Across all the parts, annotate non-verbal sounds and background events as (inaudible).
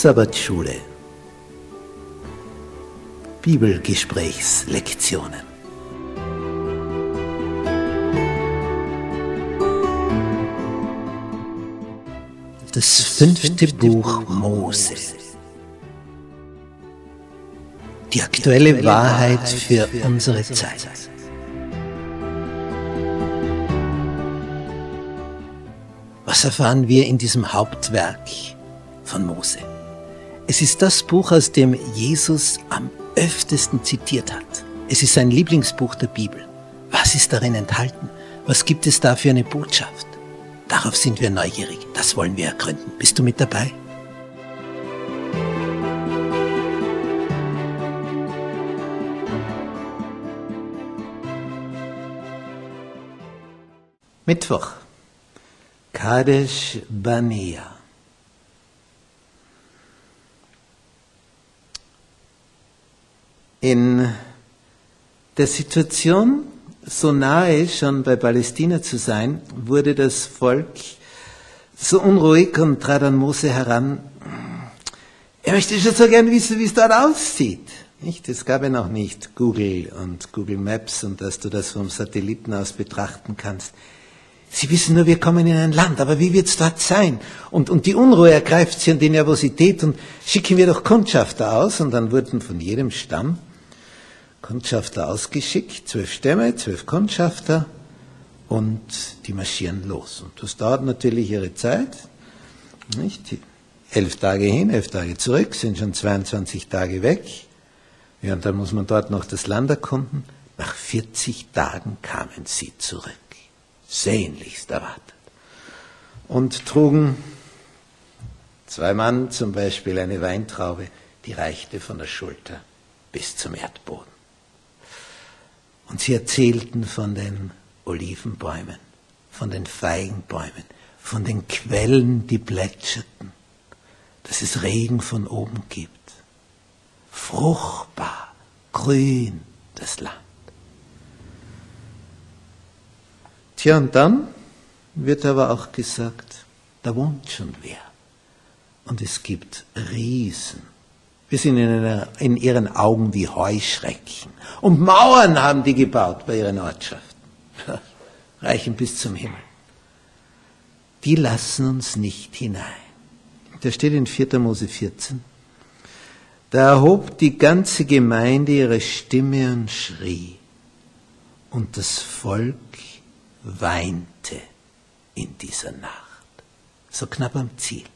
Sabbatschule. Bibelgesprächslektionen. Das fünfte Buch Mose Die aktuelle Wahrheit für unsere Zeit Was erfahren wir in diesem Hauptwerk von Mose? Es ist das Buch, aus dem Jesus am öftesten zitiert hat. Es ist sein Lieblingsbuch der Bibel. Was ist darin enthalten? Was gibt es da für eine Botschaft? Darauf sind wir neugierig. Das wollen wir ergründen. Bist du mit dabei? Mittwoch. Kadesh Banea. in der Situation, so nahe schon bei Palästina zu sein, wurde das Volk so unruhig und trat an Mose heran. Er möchte schon so gern wissen, wie es dort aussieht. Nicht? Es gab ja noch nicht Google und Google Maps und dass du das vom Satelliten aus betrachten kannst. Sie wissen nur, wir kommen in ein Land, aber wie wird es dort sein? Und, und die Unruhe ergreift sie an die Nervosität und schicken wir doch Kundschafter aus. Und dann wurden von jedem Stamm Kundschafter ausgeschickt, zwölf Stämme, zwölf Kundschafter und die marschieren los. Und das dauert natürlich ihre Zeit. Nicht? Elf Tage hin, elf Tage zurück, sind schon 22 Tage weg. Ja, und dann muss man dort noch das Land erkunden. Nach 40 Tagen kamen sie zurück. Sehnlichst erwartet. Und trugen zwei Mann zum Beispiel eine Weintraube, die reichte von der Schulter bis zum Erdboden. Und sie erzählten von den Olivenbäumen, von den Feigenbäumen, von den Quellen, die plätscherten, dass es Regen von oben gibt. Fruchtbar, grün das Land. Tja, und dann wird aber auch gesagt, da wohnt schon wer. Und es gibt Riesen wir sind in, einer, in ihren Augen wie Heuschrecken. Und Mauern haben die gebaut bei ihren Ortschaften. (laughs) Reichen bis zum Himmel. Die lassen uns nicht hinein. Da steht in 4. Mose 14. Da erhob die ganze Gemeinde ihre Stimme und schrie. Und das Volk weinte in dieser Nacht. So knapp am Ziel.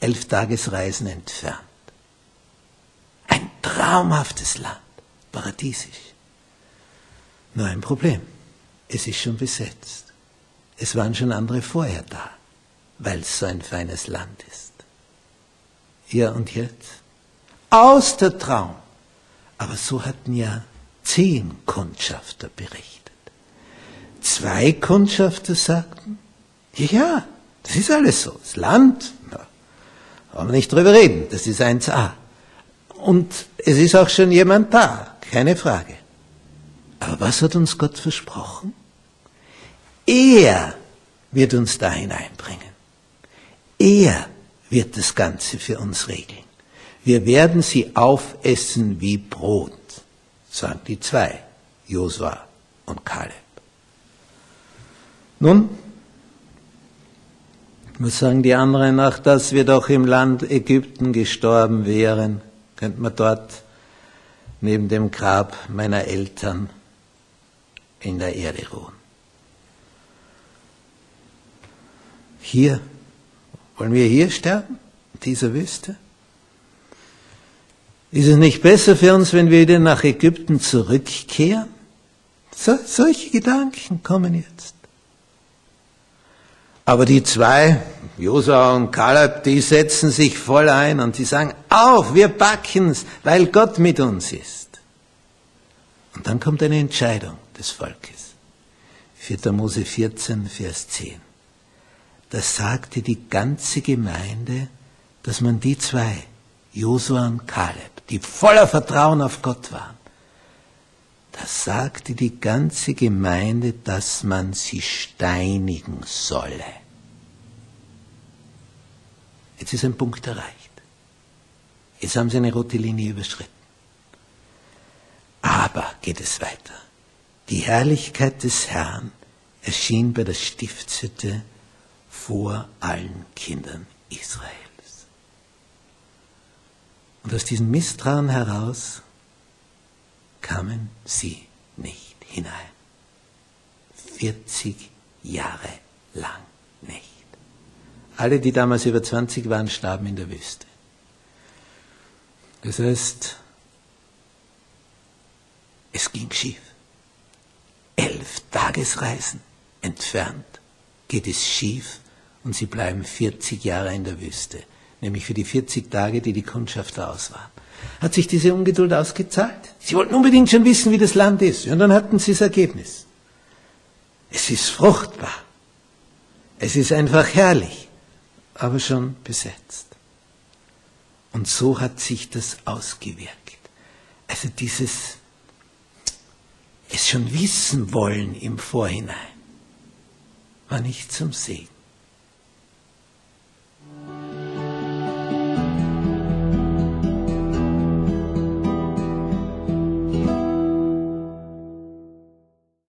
Elf Tagesreisen entfernt traumhaftes Land, paradiesisch. Nur ein Problem, es ist schon besetzt. Es waren schon andere vorher da, weil es so ein feines Land ist. Ja, und jetzt? Aus der Traum. Aber so hatten ja zehn Kundschafter berichtet. Zwei Kundschafter sagten, ja, das ist alles so. Das Land, ja, wollen wir nicht drüber reden, das ist 1a. Und es ist auch schon jemand da, keine Frage. Aber was hat uns Gott versprochen? Er wird uns da hineinbringen. Er wird das Ganze für uns regeln. Wir werden sie aufessen wie Brot, sagen die zwei, Josua und Kaleb. Nun, was sagen die anderen, ach, dass wir doch im Land Ägypten gestorben wären, könnte man dort neben dem Grab meiner Eltern in der Erde ruhen. Hier, wollen wir hier sterben, in dieser Wüste? Ist es nicht besser für uns, wenn wir wieder nach Ägypten zurückkehren? So, solche Gedanken kommen jetzt. Aber die zwei, Josua und Kaleb, die setzen sich voll ein und die sagen, auf, wir backen's, weil Gott mit uns ist. Und dann kommt eine Entscheidung des Volkes. 4. Mose 14, Vers 10. Da sagte die ganze Gemeinde, dass man die zwei, Josua und Kaleb, die voller Vertrauen auf Gott waren, da sagte die ganze Gemeinde, dass man sie steinigen solle. Jetzt ist ein Punkt erreicht. Jetzt haben sie eine rote Linie überschritten. Aber geht es weiter. Die Herrlichkeit des Herrn erschien bei der Stiftshütte vor allen Kindern Israels. Und aus diesem Misstrauen heraus kamen sie nicht hinein. 40 Jahre lang nicht. Alle, die damals über 20 waren, starben in der Wüste. Das heißt, es ging schief. Elf Tagesreisen entfernt geht es schief und sie bleiben 40 Jahre in der Wüste, nämlich für die 40 Tage, die die Kundschafter aus waren. Hat sich diese Ungeduld ausgezahlt? Sie wollten unbedingt schon wissen, wie das Land ist. Und dann hatten sie das Ergebnis. Es ist fruchtbar. Es ist einfach herrlich, aber schon besetzt. Und so hat sich das ausgewirkt. Also dieses es schon wissen wollen im Vorhinein war nicht zum Segen.